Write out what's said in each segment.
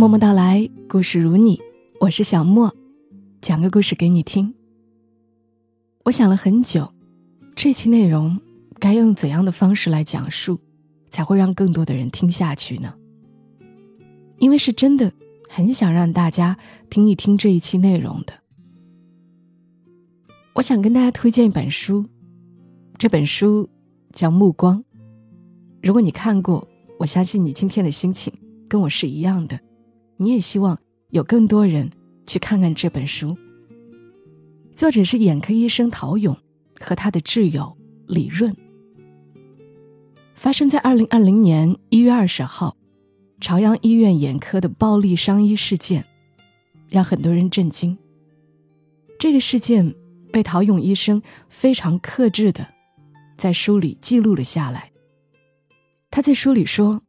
默默到来，故事如你，我是小莫，讲个故事给你听。我想了很久，这期内容该用怎样的方式来讲述，才会让更多的人听下去呢？因为是真的很想让大家听一听这一期内容的。我想跟大家推荐一本书，这本书叫《目光》。如果你看过，我相信你今天的心情跟我是一样的，你也希望有更多人去看看这本书。作者是眼科医生陶勇和他的挚友李润。发生在二零二零年一月二十号，朝阳医院眼科的暴力伤医事件，让很多人震惊。这个事件被陶勇医生非常克制的在书里记录了下来。他在书里说：“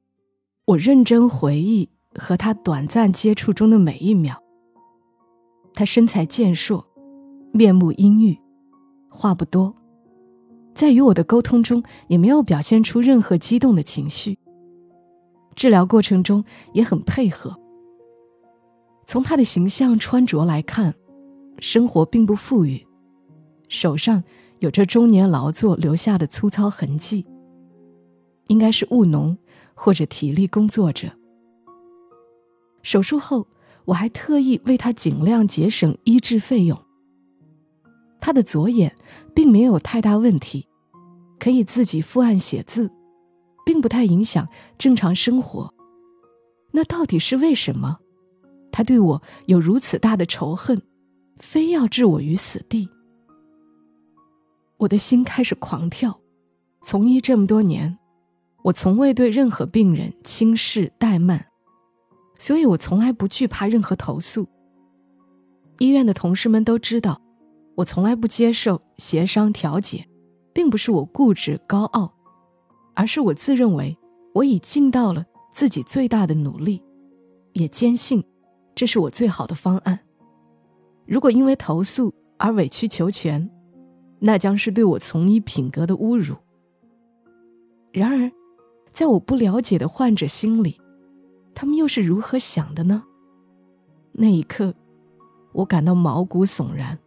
我认真回忆和他短暂接触中的每一秒。他身材健硕，面目阴郁，话不多，在与我的沟通中也没有表现出任何激动的情绪。治疗过程中也很配合。从他的形象、穿着来看，生活并不富裕，手上有着中年劳作留下的粗糙痕迹。”应该是务农或者体力工作者。手术后，我还特意为他尽量节省医治费用。他的左眼并没有太大问题，可以自己伏案写字，并不太影响正常生活。那到底是为什么？他对我有如此大的仇恨，非要置我于死地？我的心开始狂跳。从医这么多年。我从未对任何病人轻视怠慢，所以我从来不惧怕任何投诉。医院的同事们都知道，我从来不接受协商调解，并不是我固执高傲，而是我自认为我已尽到了自己最大的努力，也坚信这是我最好的方案。如果因为投诉而委曲求全，那将是对我从医品格的侮辱。然而。在我不了解的患者心里，他们又是如何想的呢？那一刻，我感到毛骨悚然。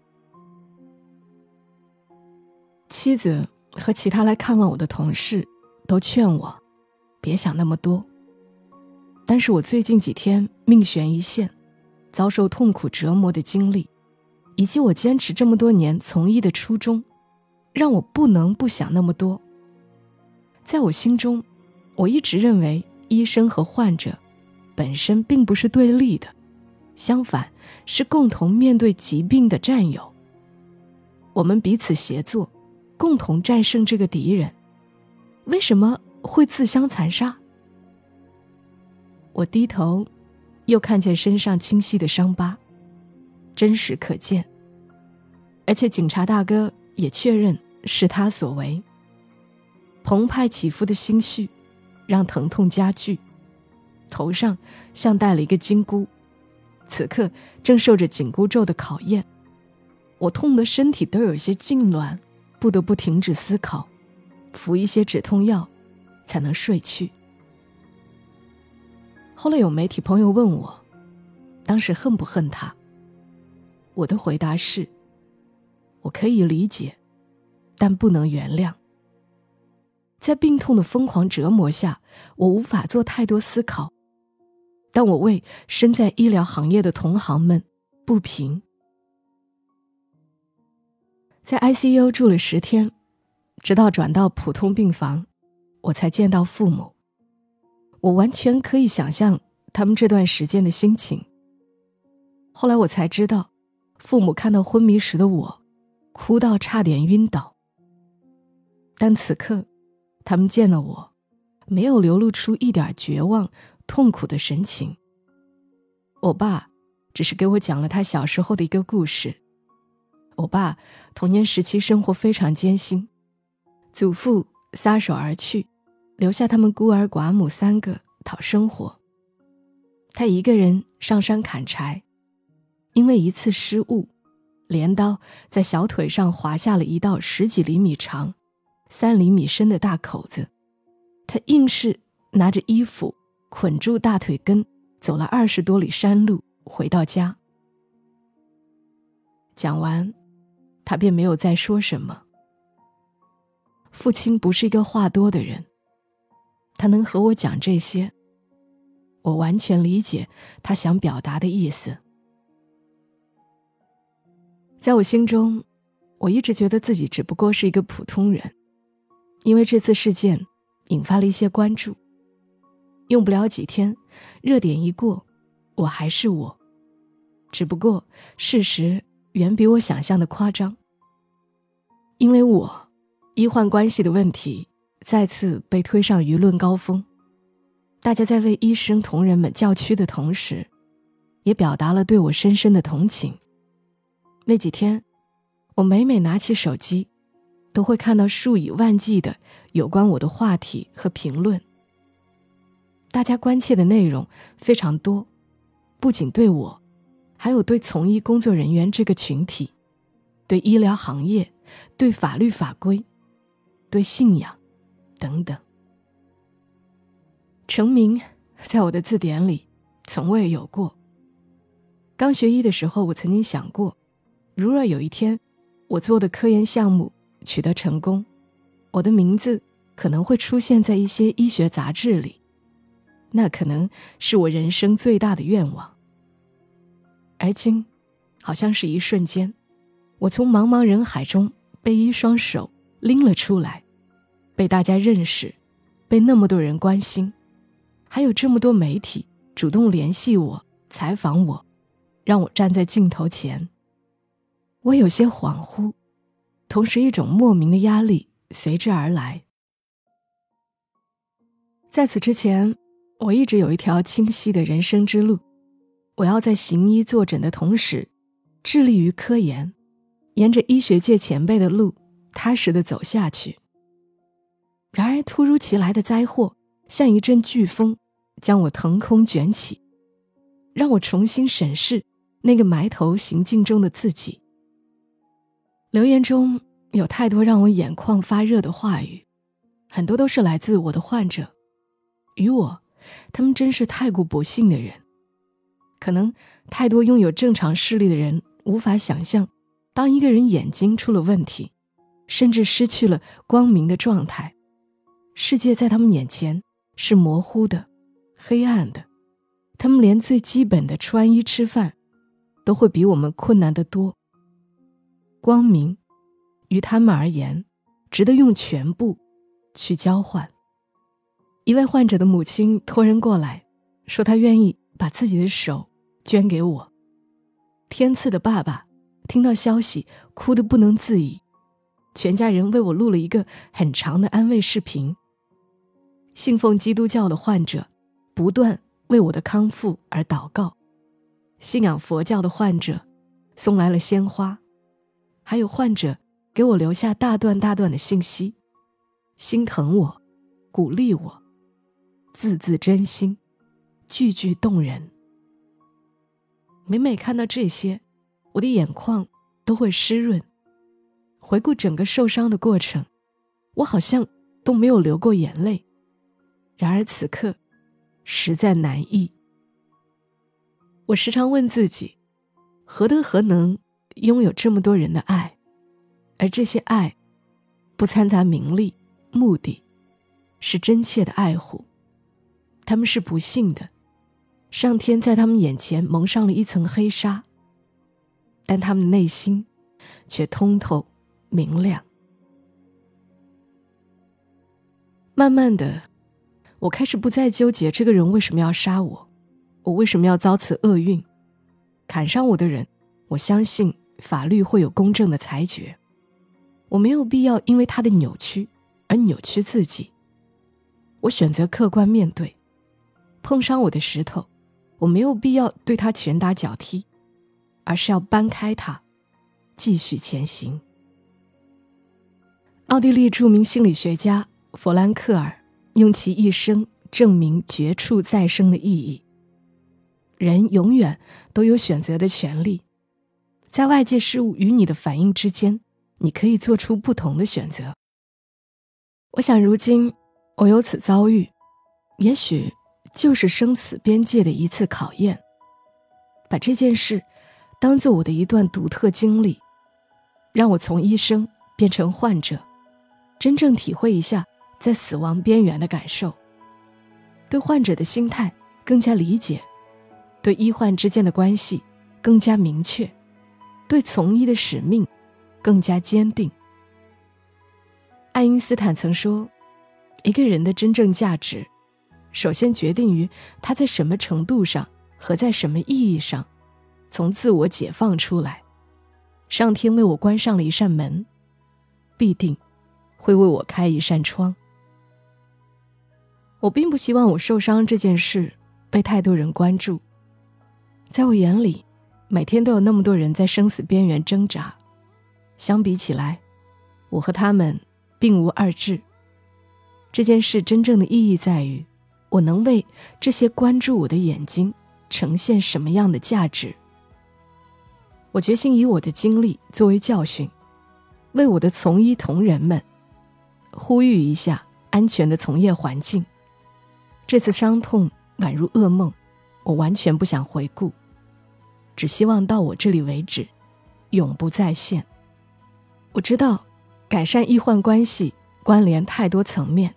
妻子和其他来看望我的同事都劝我别想那么多。但是我最近几天命悬一线，遭受痛苦折磨的经历，以及我坚持这么多年从医的初衷，让我不能不想那么多。在我心中。我一直认为，医生和患者本身并不是对立的，相反，是共同面对疾病的战友。我们彼此协作，共同战胜这个敌人。为什么会自相残杀？我低头，又看见身上清晰的伤疤，真实可见。而且警察大哥也确认是他所为。澎湃起伏的心绪。让疼痛加剧，头上像戴了一个金箍，此刻正受着紧箍咒的考验。我痛得身体都有些痉挛，不得不停止思考，服一些止痛药，才能睡去。后来有媒体朋友问我，当时恨不恨他？我的回答是：我可以理解，但不能原谅。在病痛的疯狂折磨下，我无法做太多思考，但我为身在医疗行业的同行们不平。在 ICU 住了十天，直到转到普通病房，我才见到父母。我完全可以想象他们这段时间的心情。后来我才知道，父母看到昏迷时的我，哭到差点晕倒。但此刻。他们见了我，没有流露出一点绝望、痛苦的神情。我爸只是给我讲了他小时候的一个故事。我爸童年时期生活非常艰辛，祖父撒手而去，留下他们孤儿寡母三个讨生活。他一个人上山砍柴，因为一次失误，镰刀在小腿上划下了一道十几厘米长。三厘米深的大口子，他硬是拿着衣服捆住大腿根，走了二十多里山路回到家。讲完，他便没有再说什么。父亲不是一个话多的人，他能和我讲这些，我完全理解他想表达的意思。在我心中，我一直觉得自己只不过是一个普通人，因为这次事件引发了一些关注。用不了几天，热点一过，我还是我，只不过事实远比我想象的夸张。因为我医患关系的问题再次被推上舆论高峰，大家在为医生同仁们叫屈的同时，也表达了对我深深的同情。那几天，我每每拿起手机，都会看到数以万计的有关我的话题和评论。大家关切的内容非常多，不仅对我，还有对从医工作人员这个群体，对医疗行业，对法律法规，对信仰，等等。成名，在我的字典里从未有过。刚学医的时候，我曾经想过。如若有一天，我做的科研项目取得成功，我的名字可能会出现在一些医学杂志里，那可能是我人生最大的愿望。而今，好像是一瞬间，我从茫茫人海中被一双手拎了出来，被大家认识，被那么多人关心，还有这么多媒体主动联系我、采访我，让我站在镜头前。我有些恍惚，同时一种莫名的压力随之而来。在此之前，我一直有一条清晰的人生之路，我要在行医坐诊的同时，致力于科研，沿着医学界前辈的路踏实的走下去。然而，突如其来的灾祸像一阵飓风，将我腾空卷起，让我重新审视那个埋头行进中的自己。留言中有太多让我眼眶发热的话语，很多都是来自我的患者。与我，他们真是太过不幸的人。可能太多拥有正常视力的人无法想象，当一个人眼睛出了问题，甚至失去了光明的状态，世界在他们眼前是模糊的、黑暗的。他们连最基本的穿衣吃饭，都会比我们困难得多。光明，于他们而言，值得用全部去交换。一位患者的母亲托人过来，说她愿意把自己的手捐给我。天赐的爸爸听到消息，哭得不能自已，全家人为我录了一个很长的安慰视频。信奉基督教的患者不断为我的康复而祷告，信仰佛教的患者送来了鲜花。还有患者给我留下大段大段的信息，心疼我，鼓励我，字字真心，句句动人。每每看到这些，我的眼眶都会湿润。回顾整个受伤的过程，我好像都没有流过眼泪。然而此刻，实在难抑。我时常问自己，何德何能？拥有这么多人的爱，而这些爱，不掺杂名利目的，是真切的爱护。他们是不幸的，上天在他们眼前蒙上了一层黑纱，但他们的内心却通透明亮。慢慢的，我开始不再纠结这个人为什么要杀我，我为什么要遭此厄运，砍伤我的人，我相信。法律会有公正的裁决，我没有必要因为他的扭曲而扭曲自己。我选择客观面对，碰伤我的石头，我没有必要对他拳打脚踢，而是要搬开它，继续前行。奥地利著名心理学家弗兰克尔用其一生证明绝处再生的意义。人永远都有选择的权利。在外界事物与你的反应之间，你可以做出不同的选择。我想，如今我有此遭遇，也许就是生死边界的一次考验。把这件事当做我的一段独特经历，让我从医生变成患者，真正体会一下在死亡边缘的感受，对患者的心态更加理解，对医患之间的关系更加明确，对从医的使命更加坚定。爱因斯坦曾说：“一个人的真正价值，首先决定于他在什么程度上。”和在什么意义上，从自我解放出来，上天为我关上了一扇门，必定会为我开一扇窗。我并不希望我受伤这件事被太多人关注，在我眼里，每天都有那么多人在生死边缘挣扎，相比起来，我和他们并无二致。这件事真正的意义在于，我能为这些关注我的眼睛。呈现什么样的价值？我决心以我的经历作为教训，为我的从医同仁们呼吁一下安全的从业环境。这次伤痛宛如噩梦，我完全不想回顾，只希望到我这里为止，永不再现。我知道，改善医患关系关联太多层面，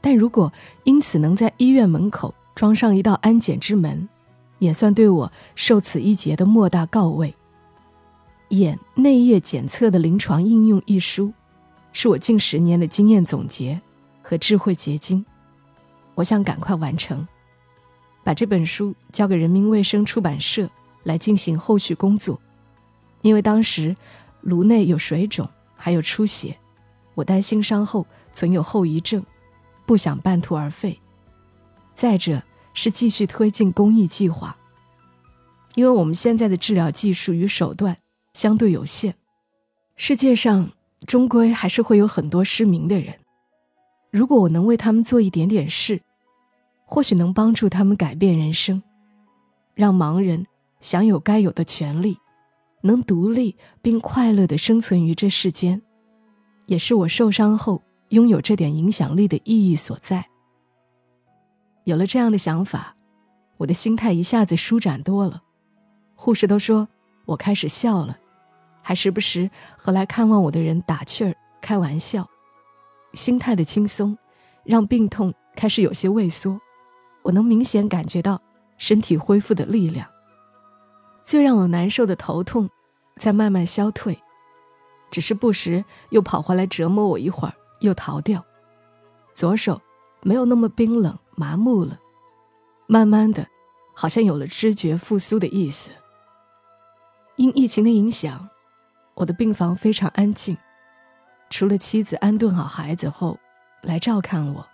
但如果因此能在医院门口装上一道安检之门，也算对我受此一劫的莫大告慰。眼内液检测的临床应用一书，是我近十年的经验总结和智慧结晶。我想赶快完成，把这本书交给人民卫生出版社来进行后续工作。因为当时颅内有水肿，还有出血，我担心伤后存有后遗症，不想半途而废。再者，是继续推进公益计划，因为我们现在的治疗技术与手段相对有限，世界上终归还是会有很多失明的人。如果我能为他们做一点点事，或许能帮助他们改变人生，让盲人享有该有的权利，能独立并快乐地生存于这世间，也是我受伤后拥有这点影响力的意义所在。有了这样的想法，我的心态一下子舒展多了。护士都说我开始笑了，还时不时和来看望我的人打趣儿、开玩笑。心态的轻松，让病痛开始有些畏缩。我能明显感觉到身体恢复的力量。最让我难受的头痛，在慢慢消退，只是不时又跑回来折磨我一会儿，又逃掉。左手没有那么冰冷。麻木了，慢慢的，好像有了知觉复苏的意思。因疫情的影响，我的病房非常安静，除了妻子安顿好孩子后来照看我，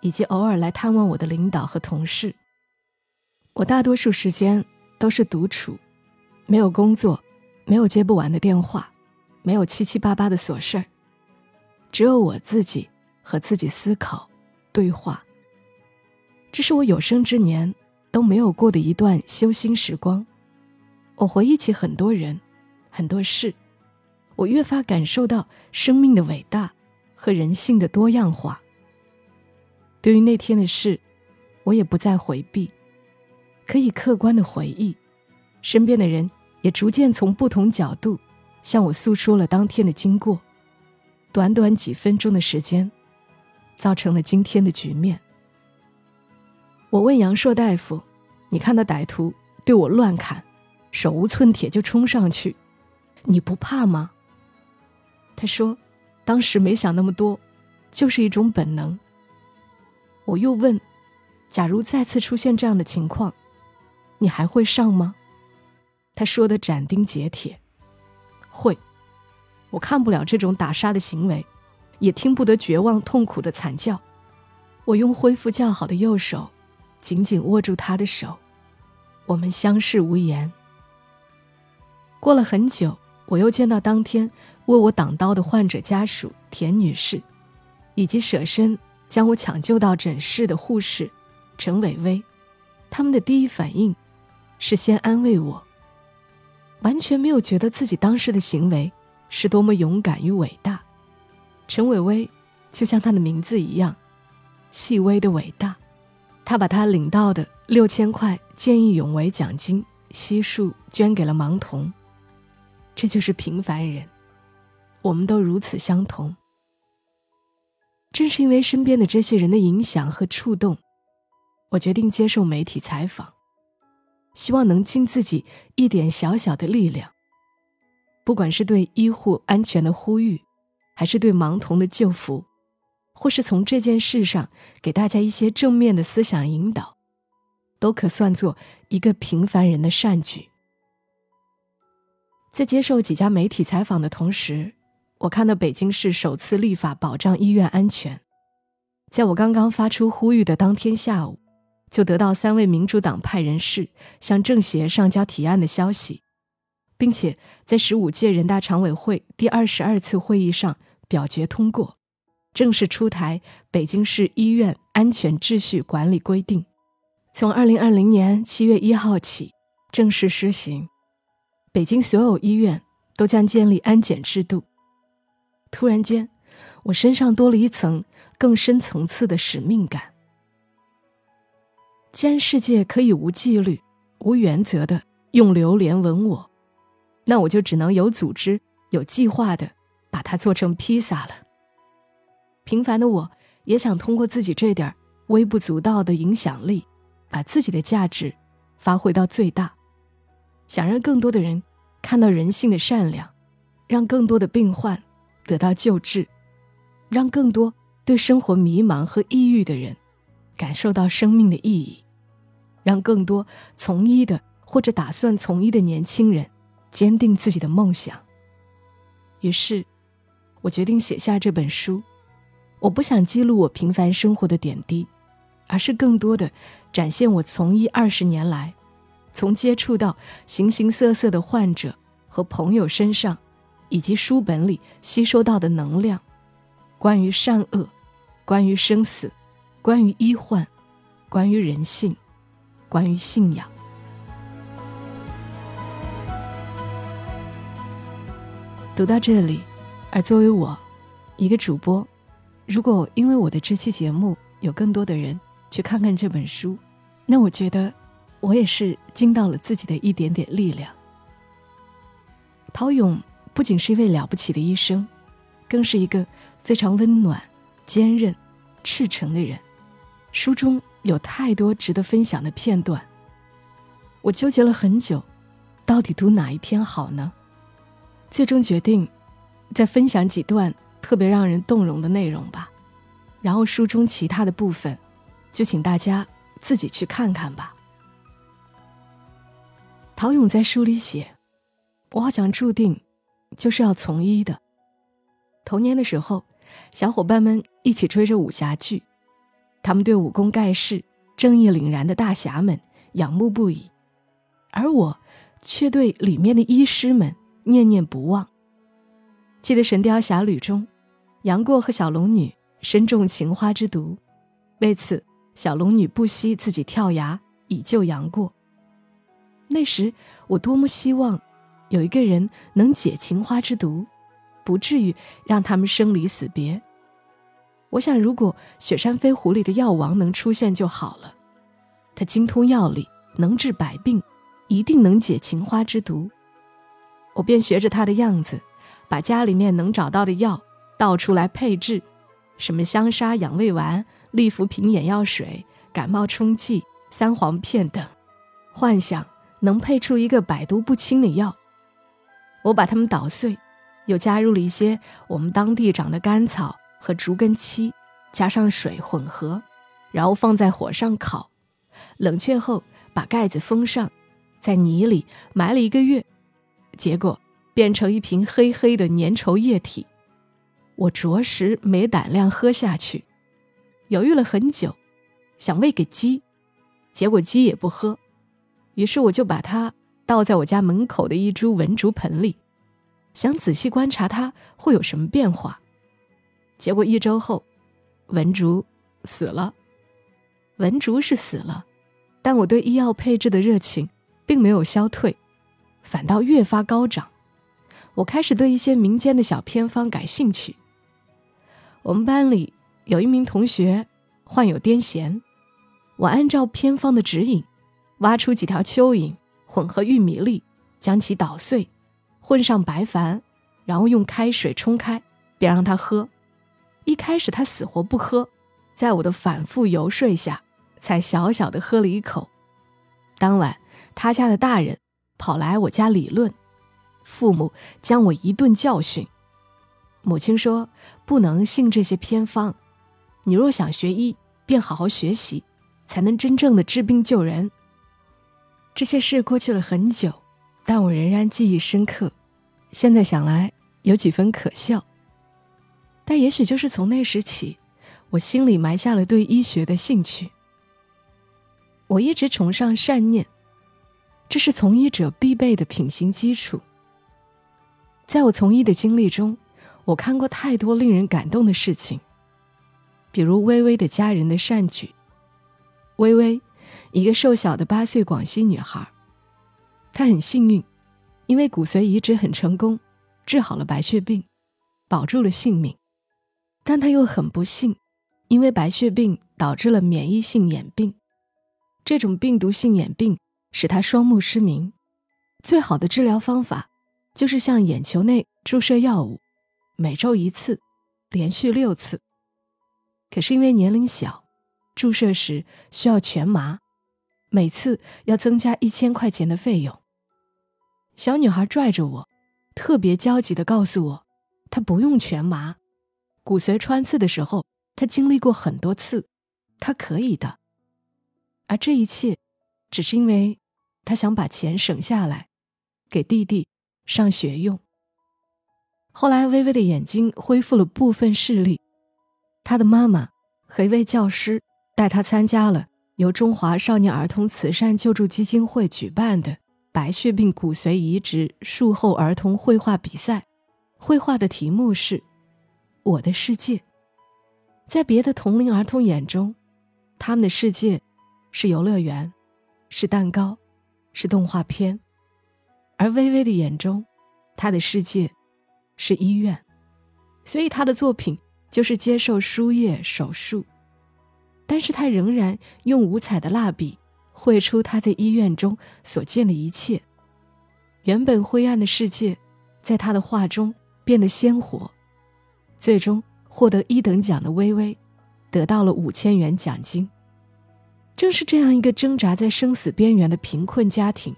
以及偶尔来探望我的领导和同事，我大多数时间都是独处，没有工作，没有接不完的电话，没有七七八八的琐事儿，只有我自己和自己思考、对话。这是我有生之年都没有过的一段修心时光。我回忆起很多人，很多事，我越发感受到生命的伟大和人性的多样化。对于那天的事，我也不再回避，可以客观的回忆。身边的人也逐渐从不同角度向我诉说了当天的经过。短短几分钟的时间，造成了今天的局面。我问杨硕大夫：“你看到歹徒对我乱砍，手无寸铁就冲上去，你不怕吗？”他说：“当时没想那么多，就是一种本能。”我又问：“假如再次出现这样的情况，你还会上吗？”他说的斩钉截铁：“会。”我看不了这种打杀的行为，也听不得绝望痛苦的惨叫。我用恢复较好的右手。紧紧握住他的手，我们相视无言。过了很久，我又见到当天为我挡刀的患者家属田女士，以及舍身将我抢救到诊室的护士陈伟薇。他们的第一反应是先安慰我，完全没有觉得自己当时的行为是多么勇敢与伟大。陈伟薇就像他的名字一样，细微的伟大。他把他领到的六千块见义勇为奖金悉数捐给了盲童。这就是平凡人，我们都如此相同。正是因为身边的这些人的影响和触动，我决定接受媒体采访，希望能尽自己一点小小的力量。不管是对医护安全的呼吁，还是对盲童的救扶，或是从这件事上给大家一些正面的思想引导，都可算作一个平凡人的善举。在接受几家媒体采访的同时，我看到北京市首次立法保障医院安全。在我刚刚发出呼吁的当天下午，就得到三位民主党派人士向政协上交提案的消息，并且在十五届人大常委会第二十二次会议上表决通过，正式出台《北京市医院安全秩序管理规定》，从二零二零年七月一号起正式施行。北京所有医院都将建立安检制度。突然间，我身上多了一层更深层次的使命感。既然世界可以无纪律、无原则的用榴莲吻我，那我就只能有组织、有计划的把它做成披萨了。平凡的我，也想通过自己这点微不足道的影响力，把自己的价值发挥到最大。想让更多的人看到人性的善良，让更多的病患得到救治，让更多对生活迷茫和抑郁的人感受到生命的意义，让更多从医的或者打算从医的年轻人坚定自己的梦想。于是，我决定写下这本书。我不想记录我平凡生活的点滴，而是更多的展现我从医二十年来。从接触到形形色色的患者和朋友身上，以及书本里吸收到的能量，关于善恶，关于生死，关于医患，关于人性，关于信仰。读到这里，而作为我一个主播，如果因为我的这期节目有更多的人去看看这本书，那我觉得。我也是尽到了自己的一点点力量。陶勇不仅是一位了不起的医生，更是一个非常温暖、坚韧、赤诚的人。书中有太多值得分享的片段，我纠结了很久，到底读哪一篇好呢？最终决定再分享几段特别让人动容的内容吧。然后书中其他的部分，就请大家自己去看看吧。陶勇在书里写：“我好像注定就是要从医的。童年的时候，小伙伴们一起追着武侠剧，他们对武功盖世、正义凛然的大侠们仰慕不已，而我却对里面的医师们念念不忘。记得《神雕侠侣》中，杨过和小龙女身中情花之毒，为此小龙女不惜自己跳崖以救杨过。”那时我多么希望，有一个人能解情花之毒，不至于让他们生离死别。我想，如果雪山飞狐里的药王能出现就好了，他精通药理，能治百病，一定能解情花之毒。我便学着他的样子，把家里面能找到的药倒出来配制，什么香砂养胃丸、利福平眼药水、感冒冲剂、三黄片等，幻想。能配出一个百毒不侵的药，我把它们捣碎，又加入了一些我们当地长的甘草和竹根漆，加上水混合，然后放在火上烤，冷却后把盖子封上，在泥里埋了一个月，结果变成一瓶黑黑的粘稠液体。我着实没胆量喝下去，犹豫了很久，想喂给鸡，结果鸡也不喝。于是我就把它倒在我家门口的一株文竹盆里，想仔细观察它会有什么变化。结果一周后，文竹死了。文竹是死了，但我对医药配置的热情并没有消退，反倒越发高涨。我开始对一些民间的小偏方感兴趣。我们班里有一名同学患有癫痫。我按照偏方的指引，挖出几条蚯蚓，混合玉米粒，将其捣碎，混上白矾，然后用开水冲开，别让他喝。一开始他死活不喝，在我的反复游说下，才小小的喝了一口。当晚，他家的大人跑来我家理论，父母将我一顿教训。母亲说：“不能信这些偏方，你若想学医，便好好学习，才能真正的治病救人。”这些事过去了很久，但我仍然记忆深刻。现在想来，有几分可笑。但也许就是从那时起，我心里埋下了对医学的兴趣。我一直崇尚善念，这是从医者必备的品行基础。在我从医的经历中，我看过太多令人感动的事情，比如微微的家人的善举。微微，一个瘦小的八岁广西女孩，她很幸运，因为骨髓移植很成功，治好了白血病，保住了性命。但她又很不幸，因为白血病导致了免疫性眼病。这种病毒性眼病使他双目失明，最好的治疗方法就是向眼球内注射药物，每周一次，连续六次。可是因为年龄小，注射时需要全麻，每次要增加一千块钱的费用。小女孩拽着我，特别焦急地告诉我，她不用全麻，骨髓穿刺的时候她经历过很多次，她可以的。而这一切，只是因为他想把钱省下来，给弟弟上学用。后来，微微的眼睛恢复了部分视力，他的妈妈和一位教师带他参加了由中华少年儿童慈善救助基金会举办的白血病骨髓移植术后儿童绘画比赛。绘画的题目是《我的世界》。在别的同龄儿童眼中，他们的世界。是游乐园，是蛋糕，是动画片，而微微的眼中，他的世界是医院，所以他的作品就是接受输液手术，但是他仍然用五彩的蜡笔绘出他在医院中所见的一切，原本灰暗的世界，在他的画中变得鲜活，最终获得一等奖的微微，得到了五千元奖金。正是这样一个挣扎在生死边缘的贫困家庭，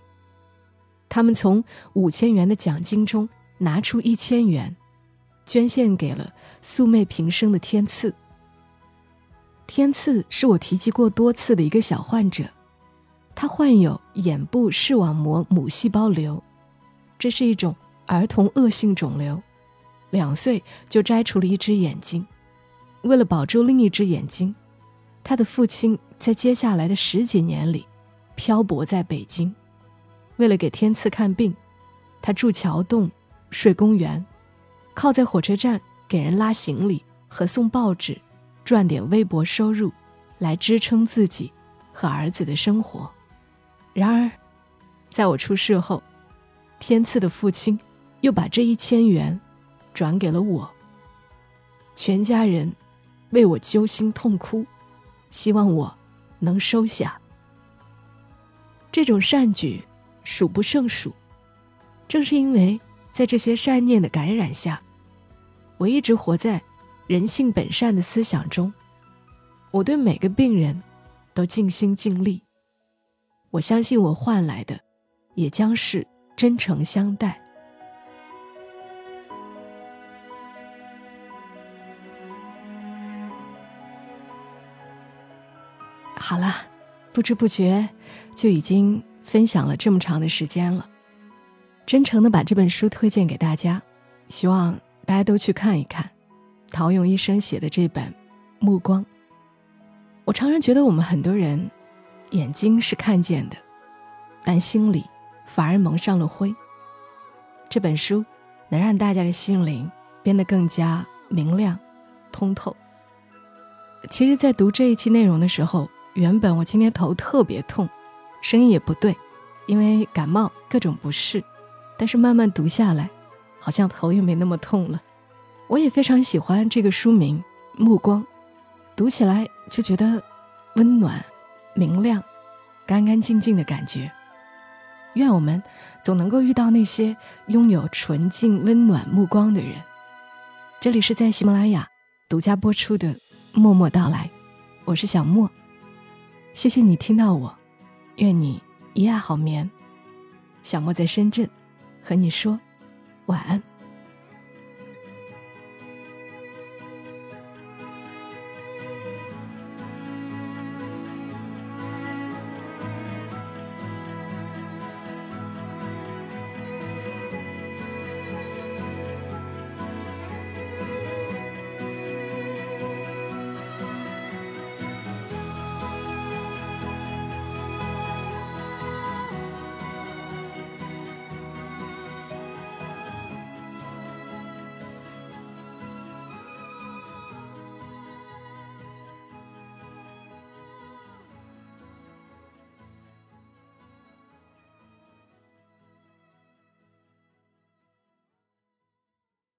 他们从五千元的奖金中拿出一千元，捐献给了素昧平生的天赐。天赐是我提及过多次的一个小患者，他患有眼部视网膜母细胞瘤，这是一种儿童恶性肿瘤，两岁就摘除了一只眼睛，为了保住另一只眼睛。他的父亲在接下来的十几年里，漂泊在北京，为了给天赐看病，他住桥洞，睡公园，靠在火车站给人拉行李和送报纸，赚点微薄收入，来支撑自己和儿子的生活。然而，在我出事后，天赐的父亲又把这一千元转给了我。全家人为我揪心痛哭。希望我能收下这种善举，数不胜数。正是因为在这些善念的感染下，我一直活在人性本善的思想中。我对每个病人都尽心尽力。我相信我换来的，也将是真诚相待。好了，不知不觉就已经分享了这么长的时间了。真诚的把这本书推荐给大家，希望大家都去看一看陶勇医生写的这本《目光》。我常常觉得我们很多人眼睛是看见的，但心里反而蒙上了灰。这本书能让大家的心灵变得更加明亮、通透。其实，在读这一期内容的时候，原本我今天头特别痛声音也不对因为感冒各种不适但是慢慢读下来好像头也没那么痛了。我也非常喜欢这个书名目光读起来就觉得温暖明亮干干净净的感觉。愿我们总能够遇到那些拥有纯净温暖目光的人。这里是在喜马拉雅独家播出的默默到来我是小莫。谢谢你听到我愿你一夜好眠。小莫在深圳和你说晚安。